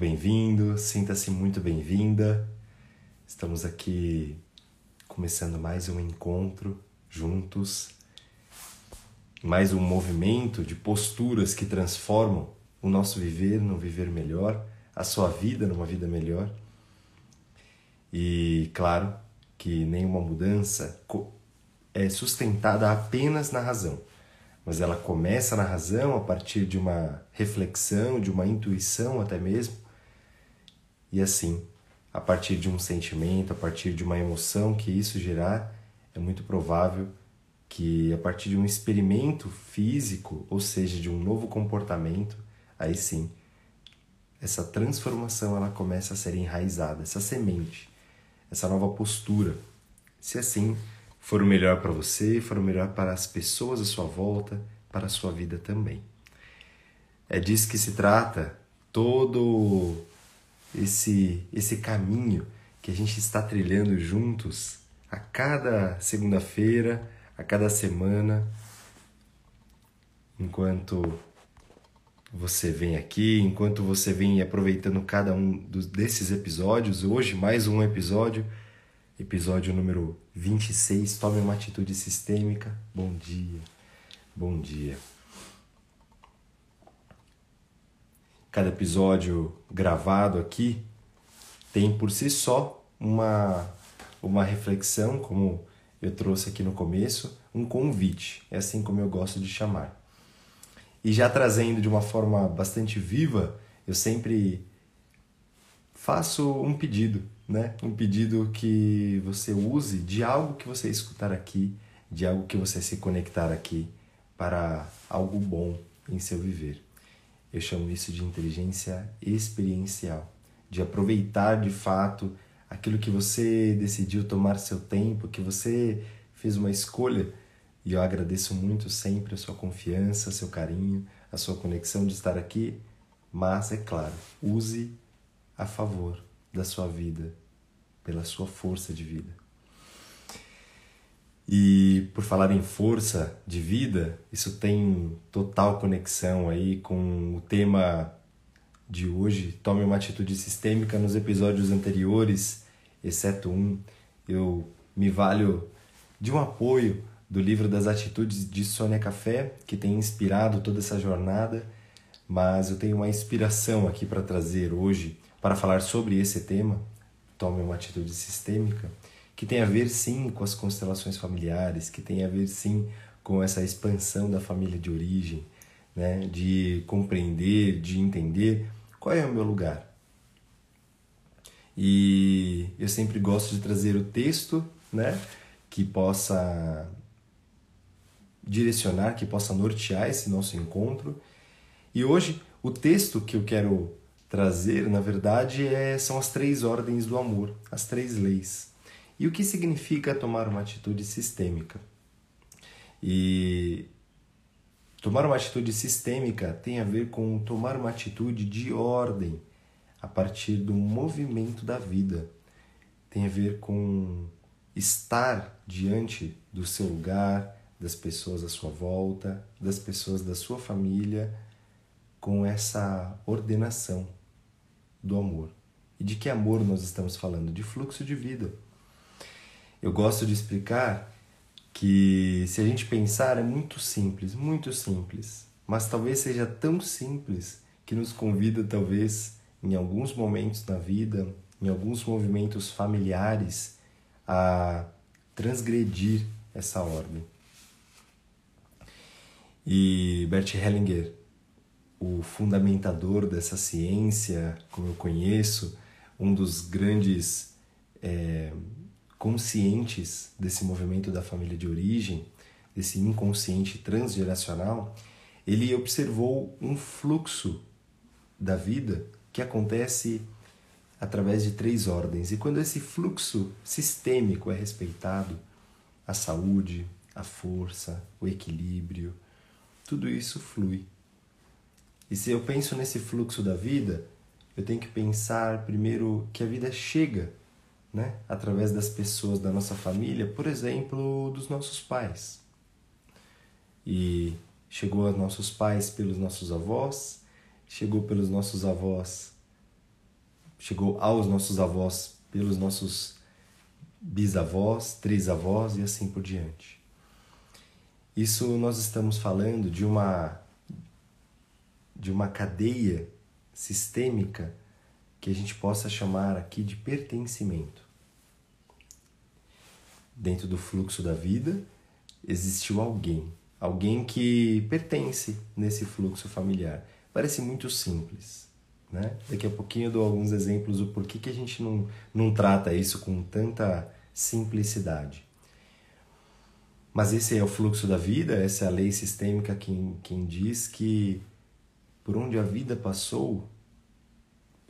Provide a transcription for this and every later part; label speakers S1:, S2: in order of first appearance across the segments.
S1: Bem-vindo, sinta-se muito bem-vinda. Estamos aqui começando mais um encontro juntos, mais um movimento de posturas que transformam o nosso viver num viver melhor, a sua vida numa vida melhor. E claro que nenhuma mudança é sustentada apenas na razão mas ela começa na razão a partir de uma reflexão, de uma intuição até mesmo. E assim, a partir de um sentimento, a partir de uma emoção que isso gerar, é muito provável que a partir de um experimento físico, ou seja, de um novo comportamento, aí sim, essa transformação ela começa a ser enraizada, essa semente, essa nova postura. Se assim for o melhor para você, for o melhor para as pessoas à sua volta, para a sua vida também. É disso que se trata todo esse esse caminho que a gente está trilhando juntos a cada segunda-feira, a cada semana, enquanto você vem aqui, enquanto você vem aproveitando cada um desses episódios, hoje mais um episódio episódio número 26. Tome uma atitude sistêmica. Bom dia, bom dia. Cada episódio gravado aqui tem por si só uma, uma reflexão, como eu trouxe aqui no começo, um convite. É assim como eu gosto de chamar. E já trazendo de uma forma bastante viva, eu sempre faço um pedido né? Um pedido que você use de algo que você escutar aqui, de algo que você se conectar aqui para algo bom em seu viver. Eu chamo isso de inteligência experiencial, de aproveitar de fato aquilo que você decidiu tomar seu tempo, que você fez uma escolha. E eu agradeço muito sempre a sua confiança, seu carinho, a sua conexão de estar aqui. Mas, é claro, use a favor da sua vida, pela sua força de vida. E por falar em força de vida, isso tem total conexão aí com o tema de hoje. Tome uma atitude sistêmica nos episódios anteriores, exceto um, eu me valho de um apoio do livro das atitudes de Sônia Café, que tem inspirado toda essa jornada, mas eu tenho uma inspiração aqui para trazer hoje para falar sobre esse tema, tome uma atitude sistêmica, que tem a ver sim com as constelações familiares, que tem a ver sim com essa expansão da família de origem, né? de compreender, de entender qual é o meu lugar. E eu sempre gosto de trazer o texto né? que possa direcionar, que possa nortear esse nosso encontro. E hoje, o texto que eu quero trazer, na verdade, é, são as três ordens do amor, as três leis. E o que significa tomar uma atitude sistêmica? E tomar uma atitude sistêmica tem a ver com tomar uma atitude de ordem a partir do movimento da vida. Tem a ver com estar diante do seu lugar, das pessoas à sua volta, das pessoas da sua família, com essa ordenação do amor. E de que amor nós estamos falando? De fluxo de vida. Eu gosto de explicar que se a gente pensar é muito simples, muito simples, mas talvez seja tão simples que nos convida talvez em alguns momentos na vida, em alguns movimentos familiares a transgredir essa ordem. E Bert Hellinger o fundamentador dessa ciência, como eu conheço, um dos grandes é, conscientes desse movimento da família de origem, desse inconsciente transgeracional, ele observou um fluxo da vida que acontece através de três ordens. E quando esse fluxo sistêmico é respeitado, a saúde, a força, o equilíbrio, tudo isso flui e se eu penso nesse fluxo da vida, eu tenho que pensar primeiro que a vida chega, né, através das pessoas da nossa família, por exemplo, dos nossos pais. E chegou aos nossos pais pelos nossos avós, chegou pelos nossos avós, chegou aos nossos avós pelos nossos bisavós, trisavós e assim por diante. Isso nós estamos falando de uma de uma cadeia sistêmica que a gente possa chamar aqui de pertencimento. Dentro do fluxo da vida existiu alguém, alguém que pertence nesse fluxo familiar. Parece muito simples, né? Daqui a pouquinho eu dou alguns exemplos do porquê que a gente não, não trata isso com tanta simplicidade. Mas esse é o fluxo da vida, essa é a lei sistêmica quem, quem diz que por onde a vida passou,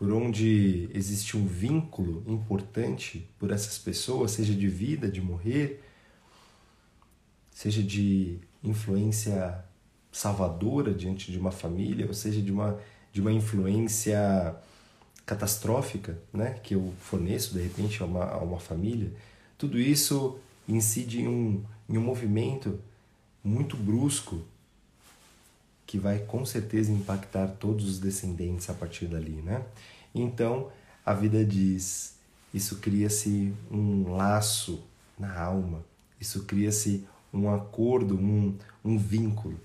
S1: por onde existe um vínculo importante por essas pessoas, seja de vida, de morrer, seja de influência salvadora diante de uma família, ou seja, de uma de uma influência catastrófica né, que eu forneço de repente a uma, a uma família, tudo isso incide em um, em um movimento muito brusco que vai com certeza impactar todos os descendentes a partir dali, né? Então, a vida diz, isso cria-se um laço na alma, isso cria-se um acordo, um, um vínculo.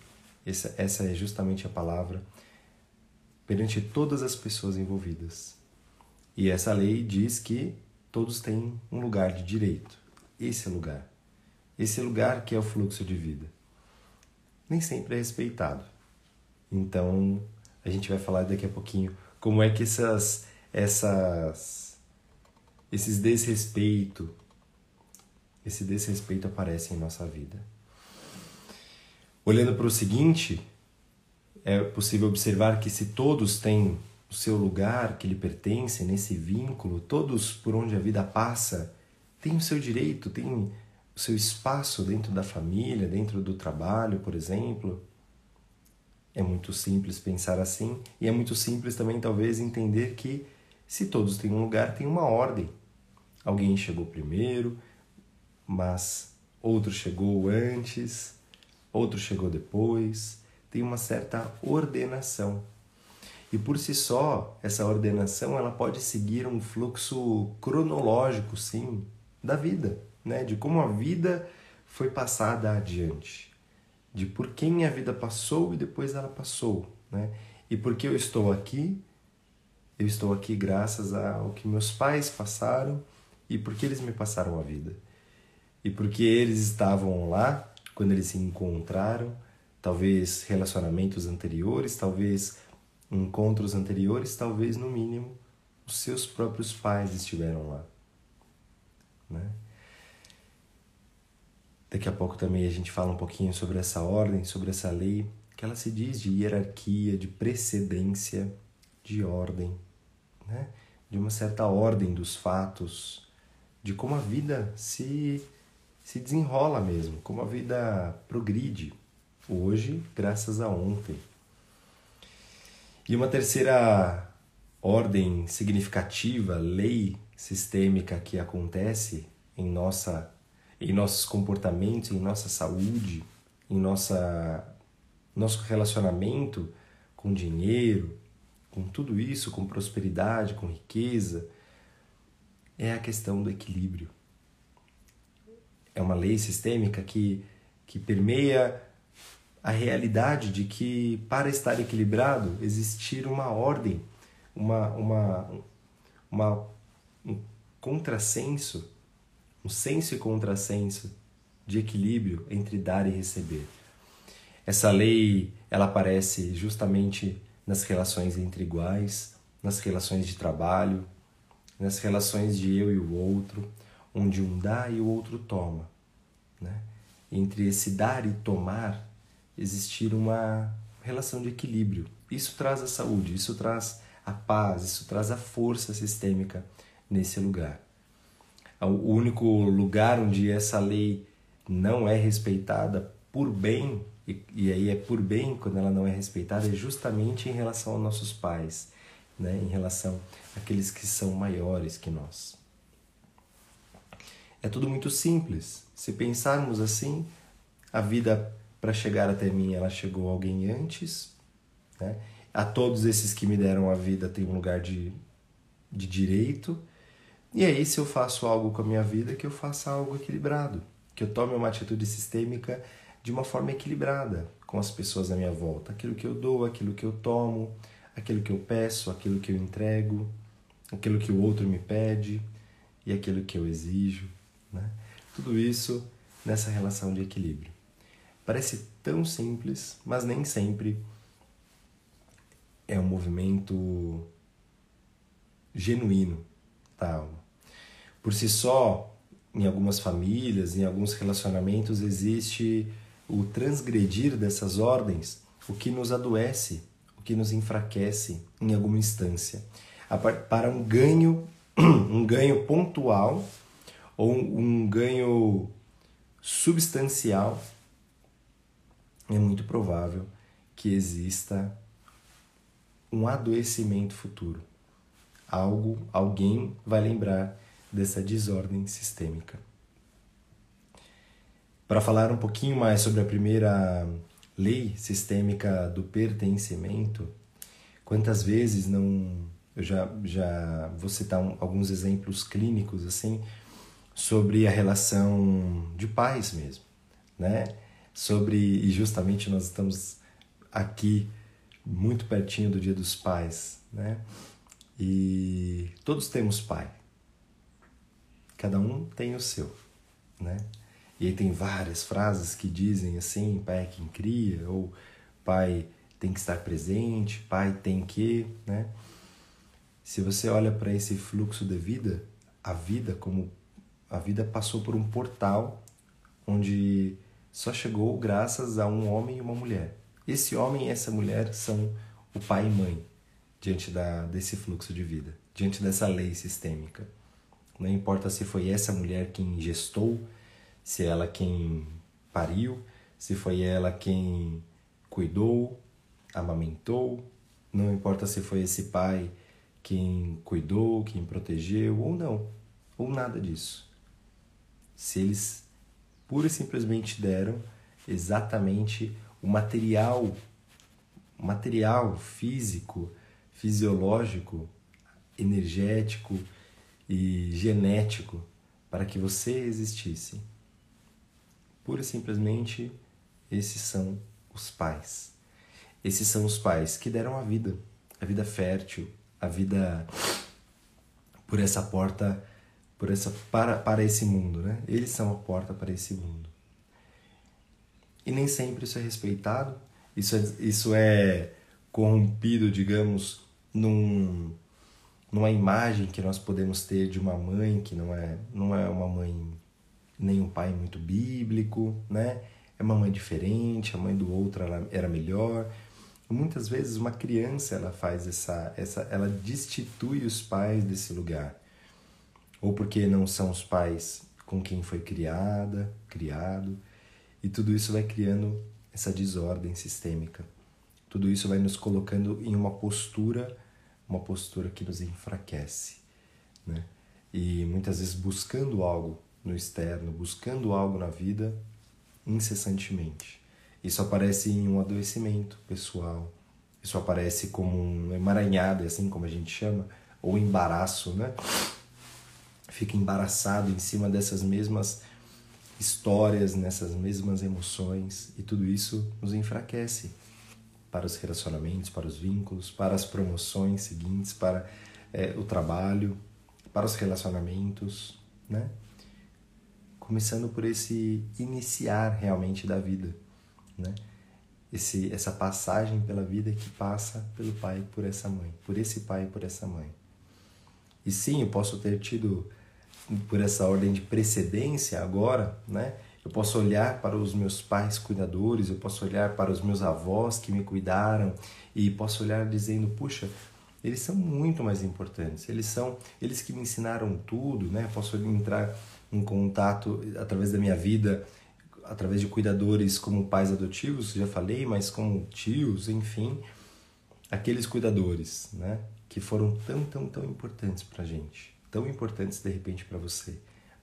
S1: Essa, essa é justamente a palavra perante todas as pessoas envolvidas. E essa lei diz que todos têm um lugar de direito. Esse é lugar. Esse lugar que é o fluxo de vida. Nem sempre é respeitado. Então, a gente vai falar daqui a pouquinho como é que essas essas esses desrespeito esse desrespeito aparece em nossa vida. Olhando para o seguinte, é possível observar que se todos têm o seu lugar que lhe pertence nesse vínculo, todos por onde a vida passa têm o seu direito, têm o seu espaço dentro da família, dentro do trabalho, por exemplo. É muito simples pensar assim e é muito simples também talvez entender que se todos têm um lugar, tem uma ordem. Alguém chegou primeiro, mas outro chegou antes, outro chegou depois tem uma certa ordenação. E por si só, essa ordenação ela pode seguir um fluxo cronológico, sim, da vida, né? De como a vida foi passada adiante, de por quem a vida passou e depois ela passou, né? E porque eu estou aqui, eu estou aqui graças ao que meus pais passaram e porque eles me passaram a vida. E porque eles estavam lá quando eles se encontraram talvez relacionamentos anteriores, talvez encontros anteriores, talvez no mínimo os seus próprios pais estiveram lá. Né? Daqui a pouco também a gente fala um pouquinho sobre essa ordem, sobre essa lei, que ela se diz de hierarquia, de precedência, de ordem, né? de uma certa ordem dos fatos, de como a vida se, se desenrola mesmo, como a vida progride hoje graças a ontem. E uma terceira ordem significativa, lei sistêmica que acontece em nossa em nossos comportamentos, em nossa saúde, em nossa nosso relacionamento com dinheiro, com tudo isso, com prosperidade, com riqueza, é a questão do equilíbrio. É uma lei sistêmica que, que permeia a realidade de que para estar equilibrado existir uma ordem, uma, uma, uma um contrassenso, um senso e contrassenso de equilíbrio entre dar e receber. Essa lei ela aparece justamente nas relações entre iguais, nas relações de trabalho, nas relações de eu e o outro, onde um dá e o outro toma. Né? Entre esse dar e tomar existir uma relação de equilíbrio. Isso traz a saúde, isso traz a paz, isso traz a força sistêmica nesse lugar. O único lugar onde essa lei não é respeitada por bem, e, e aí é por bem quando ela não é respeitada, é justamente em relação aos nossos pais, né? em relação àqueles que são maiores que nós. É tudo muito simples. Se pensarmos assim, a vida para chegar até mim ela chegou alguém antes, né? A todos esses que me deram a vida tem um lugar de, de direito. E aí, se eu faço algo com a minha vida, que eu faça algo equilibrado, que eu tome uma atitude sistêmica de uma forma equilibrada com as pessoas à minha volta. Aquilo que eu dou, aquilo que eu tomo, aquilo que eu peço, aquilo que eu entrego, aquilo que o outro me pede e aquilo que eu exijo. Né? Tudo isso nessa relação de equilíbrio. Parece tão simples, mas nem sempre é um movimento genuíno alma. Por si só, em algumas famílias, em alguns relacionamentos, existe o transgredir dessas ordens, o que nos adoece, o que nos enfraquece em alguma instância, para um ganho, um ganho pontual ou um ganho substancial, é muito provável que exista um adoecimento futuro. Algo, alguém vai lembrar dessa desordem sistêmica. Para falar um pouquinho mais sobre a primeira lei sistêmica do pertencimento, quantas vezes não eu já já vou citar um, alguns exemplos clínicos assim sobre a relação de pais mesmo, né? Sobre e justamente nós estamos aqui muito pertinho do Dia dos Pais, né? E todos temos pai. Cada um tem o seu, né? E aí tem várias frases que dizem assim, pai é quem cria, ou pai tem que estar presente, pai tem que, né? Se você olha para esse fluxo de vida, a vida como a vida passou por um portal onde só chegou graças a um homem e uma mulher. Esse homem e essa mulher são o pai e mãe diante da, desse fluxo de vida, diante dessa lei sistêmica. Não importa se foi essa mulher quem gestou, se ela quem pariu, se foi ela quem cuidou, amamentou, não importa se foi esse pai quem cuidou, quem protegeu ou não, ou nada disso. Se eles pura e simplesmente deram exatamente o material, material físico, fisiológico, energético e genético para que você existisse. Pura e simplesmente, esses são os pais. Esses são os pais que deram a vida, a vida fértil, a vida por essa porta, por essa para para esse mundo, né? Eles são a porta para esse mundo. E nem sempre isso é respeitado, isso é, isso é corrompido, digamos, num, numa imagem que nós podemos ter de uma mãe que não é, não é uma mãe nem um pai muito bíblico, né? É uma mãe diferente, a mãe do outro ela era melhor. muitas vezes uma criança ela faz essa, essa, ela destitui os pais desse lugar, ou porque não são os pais com quem foi criada, criado e tudo isso vai criando essa desordem sistêmica. Tudo isso vai nos colocando em uma postura, uma postura que nos enfraquece, né? E muitas vezes buscando algo no externo, buscando algo na vida incessantemente. Isso aparece em um adoecimento pessoal. Isso aparece como um emaranhado, é assim como a gente chama, ou embaraço, né? Fica embaraçado em cima dessas mesmas histórias, nessas mesmas emoções, e tudo isso nos enfraquece para os relacionamentos, para os vínculos, para as promoções seguintes, para é, o trabalho, para os relacionamentos, né? Começando por esse iniciar realmente da vida, né? Esse, essa passagem pela vida que passa pelo pai por essa mãe, por esse pai e por essa mãe. E sim, eu posso ter tido por essa ordem de precedência agora, né? Eu posso olhar para os meus pais cuidadores, eu posso olhar para os meus avós que me cuidaram e posso olhar dizendo, puxa, eles são muito mais importantes. Eles são eles que me ensinaram tudo, né? Posso entrar em contato através da minha vida, através de cuidadores como pais adotivos, já falei, mas como tios, enfim, aqueles cuidadores, né? Que foram tão, tão, tão importantes para gente tão importantes de repente para você,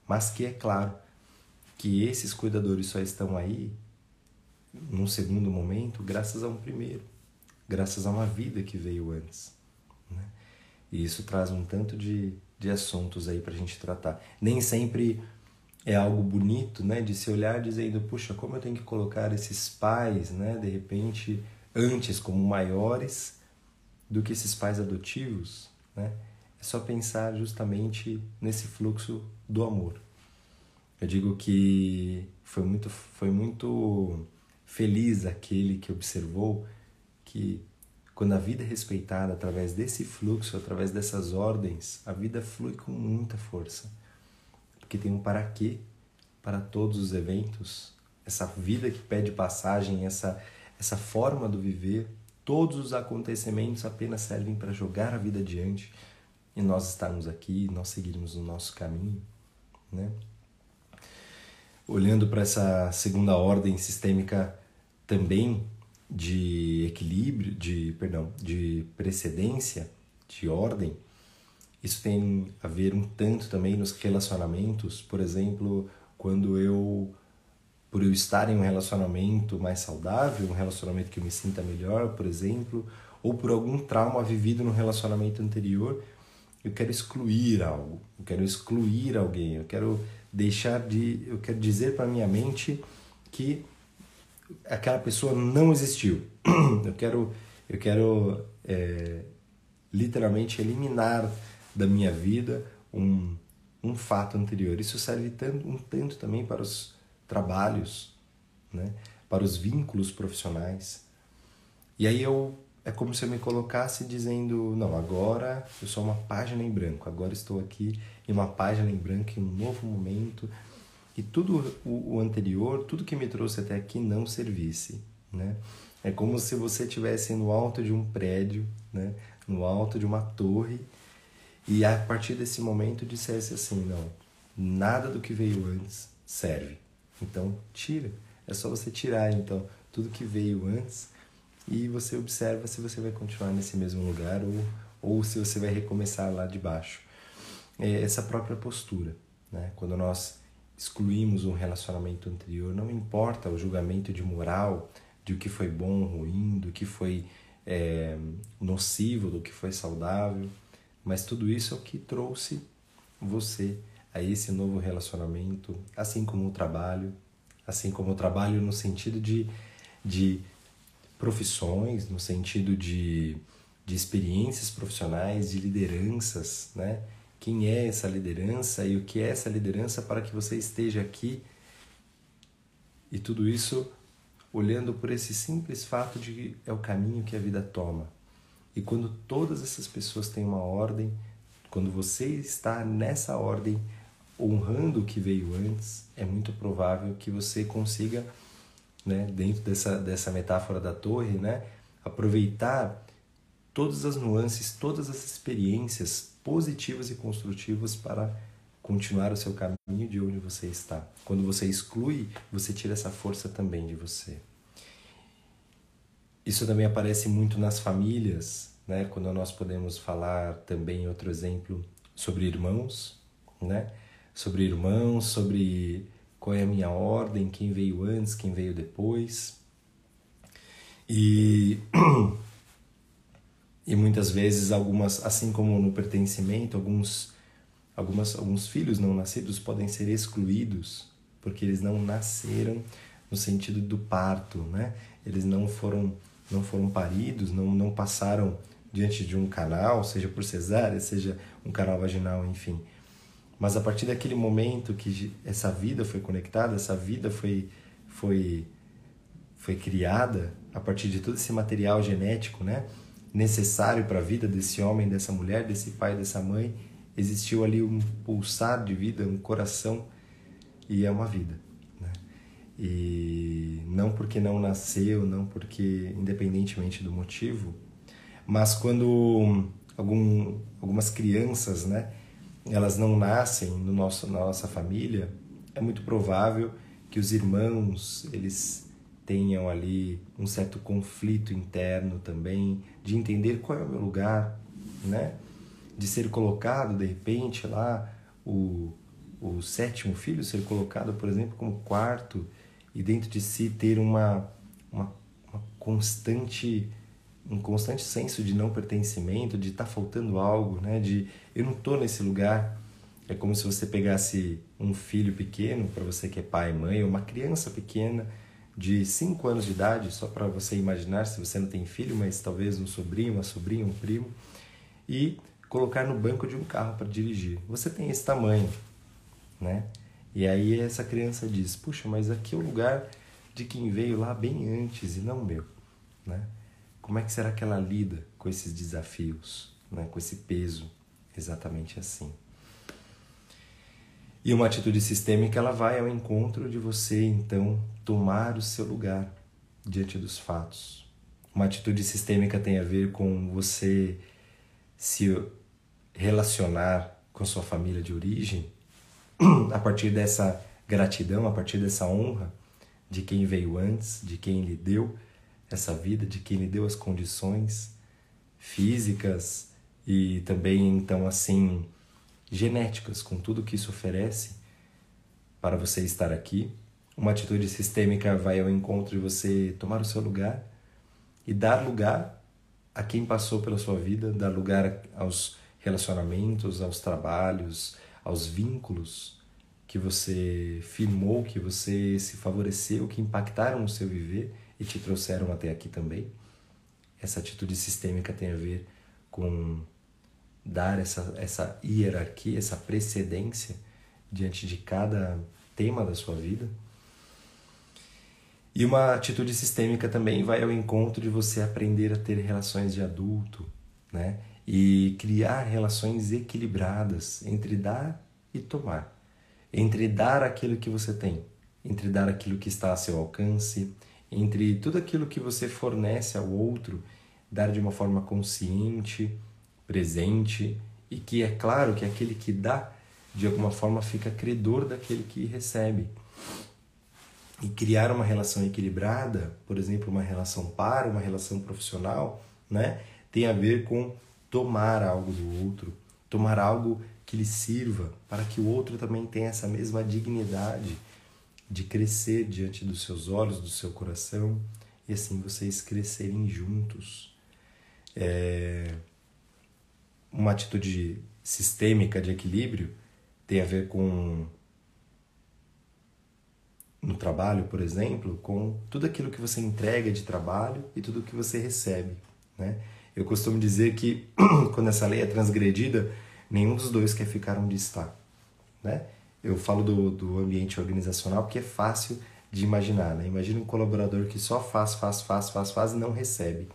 S1: mas que é claro que esses cuidadores só estão aí num segundo momento, graças a um primeiro, graças a uma vida que veio antes. Né? E isso traz um tanto de, de assuntos aí para a gente tratar. Nem sempre é algo bonito, né, de se olhar dizendo, puxa, como eu tenho que colocar esses pais, né, de repente, antes como maiores do que esses pais adotivos, né? É só pensar justamente nesse fluxo do amor. Eu digo que foi muito, foi muito feliz aquele que observou que quando a vida é respeitada através desse fluxo, através dessas ordens, a vida flui com muita força. Porque tem um para quê para todos os eventos, essa vida que pede passagem, essa essa forma do viver, todos os acontecimentos apenas servem para jogar a vida adiante e nós estarmos aqui, nós seguirmos o nosso caminho, né? Olhando para essa segunda ordem sistêmica também de equilíbrio, de perdão, de precedência, de ordem, isso tem a ver um tanto também nos relacionamentos, por exemplo, quando eu por eu estar em um relacionamento mais saudável, um relacionamento que eu me sinta melhor, por exemplo, ou por algum trauma vivido no relacionamento anterior, eu quero excluir algo, eu quero excluir alguém, eu quero deixar de, eu quero dizer para minha mente que aquela pessoa não existiu. Eu quero, eu quero é, literalmente eliminar da minha vida um, um fato anterior. Isso serve tanto, um tanto também para os trabalhos, né? para os vínculos profissionais. E aí eu é como se eu me colocasse dizendo, não, agora eu sou uma página em branco, agora estou aqui em uma página em branco, em um novo momento, e tudo o, anterior, tudo que me trouxe até aqui não servisse, né? É como se você estivesse no alto de um prédio, né? no alto de uma torre, e a partir desse momento dissesse assim, não, nada do que veio antes serve. Então, tira. É só você tirar, então, tudo que veio antes e você observa se você vai continuar nesse mesmo lugar ou, ou se você vai recomeçar lá de baixo. É essa própria postura, né? Quando nós excluímos um relacionamento anterior, não importa o julgamento de moral, de o que foi bom, ruim, do que foi é, nocivo, do que foi saudável, mas tudo isso é o que trouxe você a esse novo relacionamento, assim como o trabalho, assim como o trabalho no sentido de, de profissões, no sentido de, de experiências profissionais, de lideranças, né? Quem é essa liderança e o que é essa liderança para que você esteja aqui e tudo isso olhando por esse simples fato de que é o caminho que a vida toma. E quando todas essas pessoas têm uma ordem, quando você está nessa ordem, honrando o que veio antes, é muito provável que você consiga, né, dentro dessa, dessa metáfora da torre, né, aproveitar todas as nuances, todas as experiências positivas e construtivas para continuar o seu caminho de onde você está. Quando você exclui, você tira essa força também de você. Isso também aparece muito nas famílias, né? Quando nós podemos falar também outro exemplo sobre irmãos, né? sobre irmãos, sobre qual é a minha ordem, quem veio antes, quem veio depois. E, e muitas vezes algumas, assim como no pertencimento, alguns, algumas, alguns filhos não nascidos podem ser excluídos porque eles não nasceram no sentido do parto, né? Eles não foram não foram paridos, não, não passaram diante de um canal, seja por cesárea, seja um canal vaginal, enfim. Mas a partir daquele momento que essa vida foi conectada, essa vida foi, foi, foi criada a partir de todo esse material genético, né? necessário para a vida desse homem, dessa mulher, desse pai, dessa mãe, existiu ali um pulsar de vida, um coração e é uma vida. Né? E não porque não nasceu, não porque, independentemente do motivo, mas quando algum, algumas crianças, né? Elas não nascem no nosso, na nossa família, é muito provável que os irmãos eles tenham ali um certo conflito interno também, de entender qual é o meu lugar, né? De ser colocado de repente lá o, o sétimo filho ser colocado, por exemplo, como quarto e dentro de si ter uma uma, uma constante um constante senso de não pertencimento, de estar tá faltando algo, né? De eu não estou nesse lugar. É como se você pegasse um filho pequeno, para você que é pai e mãe, ou uma criança pequena de 5 anos de idade, só para você imaginar se você não tem filho, mas talvez um sobrinho, uma sobrinha, um primo, e colocar no banco de um carro para dirigir. Você tem esse tamanho, né? E aí essa criança diz: "Puxa, mas aqui é o lugar de quem veio lá bem antes e não meu", né? Como é que será que ela lida com esses desafios, né? Com esse peso, exatamente assim. E uma atitude sistêmica ela vai ao encontro de você então tomar o seu lugar diante dos fatos. Uma atitude sistêmica tem a ver com você se relacionar com sua família de origem a partir dessa gratidão, a partir dessa honra de quem veio antes, de quem lhe deu essa vida, de quem lhe deu as condições físicas e também então assim genéticas, com tudo que isso oferece para você estar aqui. Uma atitude sistêmica vai ao encontro de você tomar o seu lugar e dar lugar a quem passou pela sua vida, dar lugar aos relacionamentos, aos trabalhos, aos vínculos que você firmou, que você se favoreceu, que impactaram no seu viver e te trouxeram até aqui também. Essa atitude sistêmica tem a ver com dar essa, essa hierarquia, essa precedência diante de cada tema da sua vida. E uma atitude sistêmica também vai ao encontro de você aprender a ter relações de adulto, né? E criar relações equilibradas entre dar e tomar, entre dar aquilo que você tem, entre dar aquilo que está a seu alcance, entre tudo aquilo que você fornece ao outro, dar de uma forma consciente, presente e que é claro que aquele que dá de alguma forma fica credor daquele que recebe. E criar uma relação equilibrada, por exemplo, uma relação par, uma relação profissional, né, tem a ver com tomar algo do outro, tomar algo que lhe sirva para que o outro também tenha essa mesma dignidade de crescer diante dos seus olhos, do seu coração, e assim vocês crescerem juntos. É uma atitude sistêmica de equilíbrio tem a ver com no trabalho, por exemplo, com tudo aquilo que você entrega de trabalho e tudo que você recebe, né? Eu costumo dizer que quando essa lei é transgredida, nenhum dos dois quer ficar onde está, né? Eu falo do, do ambiente organizacional porque é fácil de imaginar, né? Imagina um colaborador que só faz, faz, faz, faz, faz e não recebe,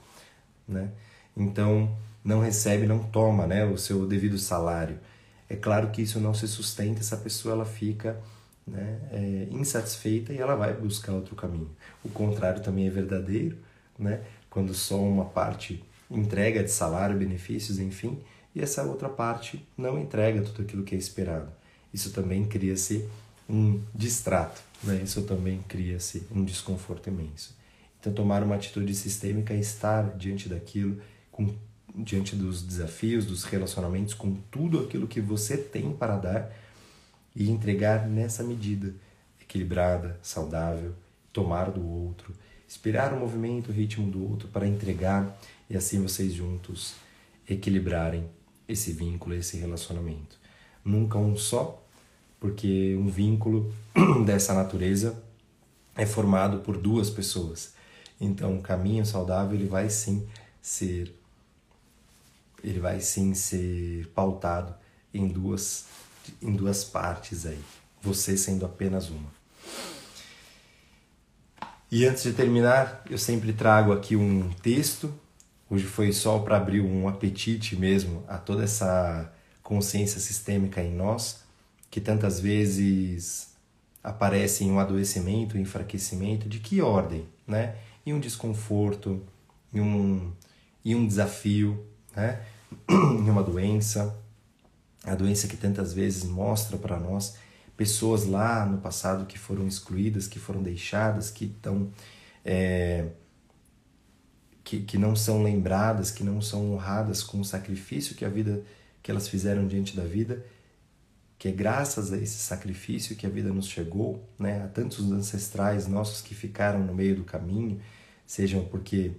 S1: né? Então, não recebe, não toma né, o seu devido salário. É claro que isso não se sustenta, essa pessoa ela fica né, é, insatisfeita e ela vai buscar outro caminho. O contrário também é verdadeiro, né? quando só uma parte entrega de salário, benefícios, enfim, e essa outra parte não entrega tudo aquilo que é esperado. Isso também cria-se um distrato, né? isso também cria-se um desconforto imenso. Então, tomar uma atitude sistêmica é estar diante daquilo com diante dos desafios, dos relacionamentos, com tudo aquilo que você tem para dar e entregar nessa medida equilibrada, saudável, tomar do outro, esperar o movimento, o ritmo do outro para entregar e assim vocês juntos equilibrarem esse vínculo, esse relacionamento. Nunca um só, porque um vínculo dessa natureza é formado por duas pessoas. Então, o caminho saudável ele vai sim ser ele vai sim ser pautado em duas, em duas partes aí, você sendo apenas uma. E antes de terminar, eu sempre trago aqui um texto. Hoje foi só para abrir um apetite mesmo a toda essa consciência sistêmica em nós, que tantas vezes aparece em um adoecimento, um enfraquecimento, de que ordem, né? Em um desconforto, em um, em um desafio, né? em uma doença, a doença que tantas vezes mostra para nós pessoas lá no passado que foram excluídas, que foram deixadas, que estão é, que, que não são lembradas, que não são honradas com o sacrifício que a vida que elas fizeram diante da vida, que é graças a esse sacrifício que a vida nos chegou, né? A tantos ancestrais nossos que ficaram no meio do caminho, sejam porque,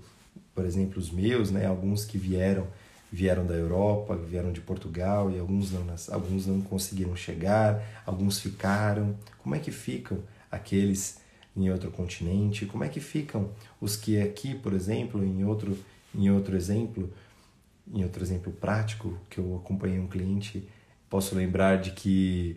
S1: por exemplo, os meus, né, alguns que vieram vieram da Europa, vieram de Portugal e alguns não, alguns não conseguiram chegar, alguns ficaram. Como é que ficam aqueles em outro continente? Como é que ficam os que aqui, por exemplo, em outro em outro exemplo, em outro exemplo prático que eu acompanhei um cliente, posso lembrar de que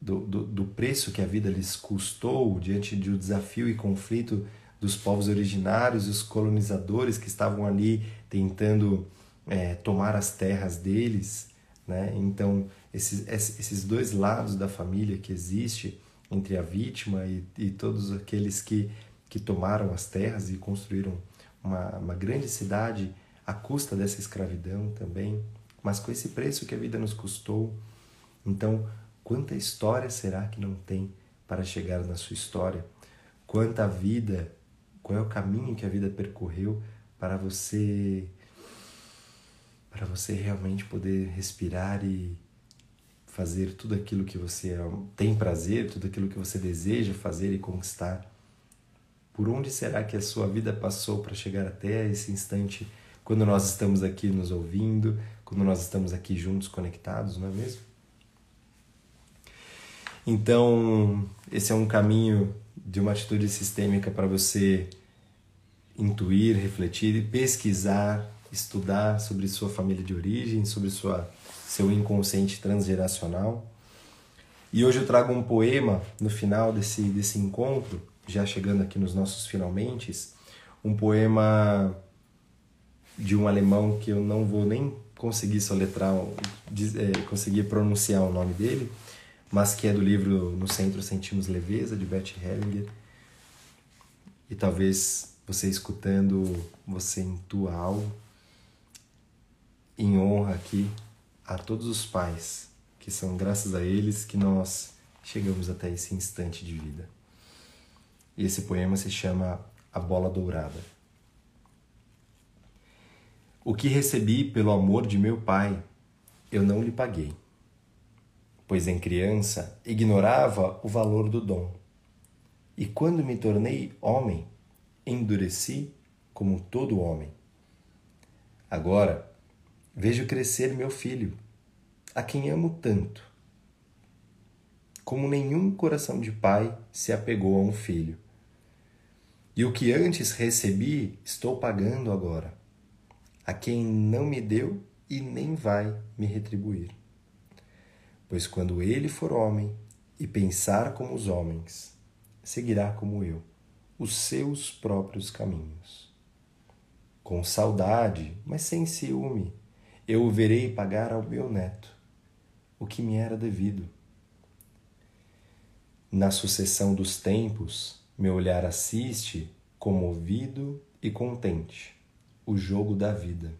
S1: do, do, do preço que a vida lhes custou diante do desafio e conflito dos povos originários, os colonizadores que estavam ali tentando é, tomar as terras deles, né? Então esses, esses dois lados da família que existe entre a vítima e, e todos aqueles que que tomaram as terras e construíram uma, uma grande cidade à custa dessa escravidão também, mas com esse preço que a vida nos custou. Então, quanta história será que não tem para chegar na sua história? Quanta vida, qual é o caminho que a vida percorreu para você para você realmente poder respirar e fazer tudo aquilo que você tem prazer, tudo aquilo que você deseja fazer e conquistar. Por onde será que a sua vida passou para chegar até esse instante quando nós estamos aqui nos ouvindo, quando nós estamos aqui juntos conectados, não é mesmo? Então, esse é um caminho de uma atitude sistêmica para você intuir, refletir, pesquisar estudar sobre sua família de origem, sobre sua, seu inconsciente transgeracional. E hoje eu trago um poema no final desse, desse encontro, já chegando aqui nos nossos finalmente, um poema de um alemão que eu não vou nem conseguir soletrar, é, conseguir pronunciar o nome dele, mas que é do livro No Centro Sentimos Leveza, de Bert Hellinger. E talvez você escutando, você intua algo em honra aqui a todos os pais, que são graças a eles que nós chegamos até esse instante de vida. E esse poema se chama A Bola Dourada. O que recebi pelo amor de meu pai, eu não lhe paguei, pois em criança ignorava o valor do dom. E quando me tornei homem, endureci como todo homem. Agora, Vejo crescer meu filho, a quem amo tanto. Como nenhum coração de pai se apegou a um filho. E o que antes recebi, estou pagando agora, a quem não me deu e nem vai me retribuir. Pois quando ele for homem e pensar como os homens, seguirá como eu os seus próprios caminhos. Com saudade, mas sem ciúme, eu o verei pagar ao meu neto o que me era devido. Na sucessão dos tempos, meu olhar assiste, comovido e contente, o jogo da vida.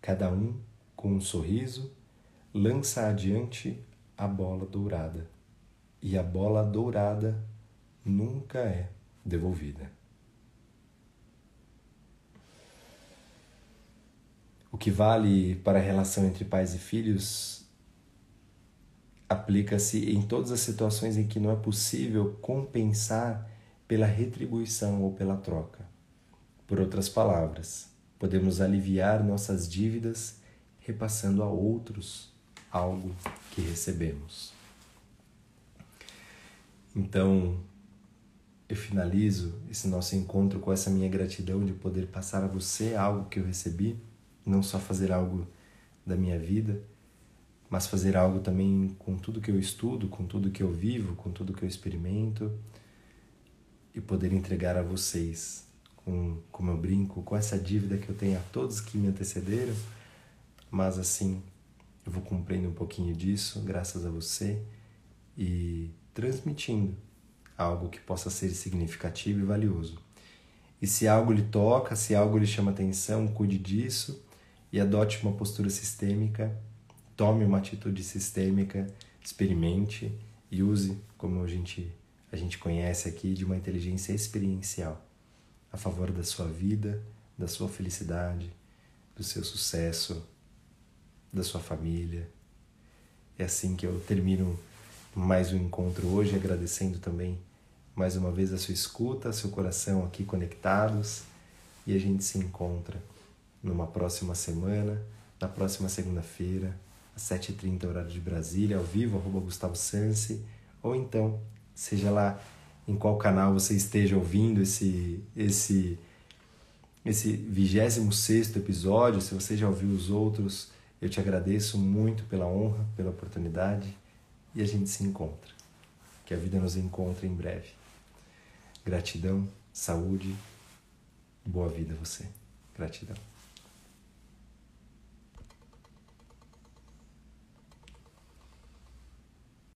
S1: Cada um, com um sorriso, lança adiante a bola dourada, e a bola dourada nunca é devolvida. O que vale para a relação entre pais e filhos aplica-se em todas as situações em que não é possível compensar pela retribuição ou pela troca. Por outras palavras, podemos aliviar nossas dívidas repassando a outros algo que recebemos. Então, eu finalizo esse nosso encontro com essa minha gratidão de poder passar a você algo que eu recebi não só fazer algo da minha vida, mas fazer algo também com tudo que eu estudo, com tudo que eu vivo, com tudo que eu experimento e poder entregar a vocês, com como eu brinco, com essa dívida que eu tenho a todos que me antecederam, mas assim eu vou cumprindo um pouquinho disso graças a você e transmitindo algo que possa ser significativo e valioso. E se algo lhe toca, se algo lhe chama atenção, cuide disso e adote uma postura sistêmica, tome uma atitude sistêmica, experimente e use, como a gente, a gente conhece aqui, de uma inteligência experiencial a favor da sua vida, da sua felicidade, do seu sucesso, da sua família. É assim que eu termino mais um encontro hoje, agradecendo também mais uma vez a sua escuta, seu coração aqui conectados e a gente se encontra numa próxima semana, na próxima segunda-feira, às 7h30, horário de Brasília, ao vivo, arroba Gustavo ou então, seja lá em qual canal você esteja ouvindo esse esse esse 26 episódio, se você já ouviu os outros, eu te agradeço muito pela honra, pela oportunidade e a gente se encontra. Que a vida nos encontre em breve. Gratidão, saúde, boa vida a você. Gratidão.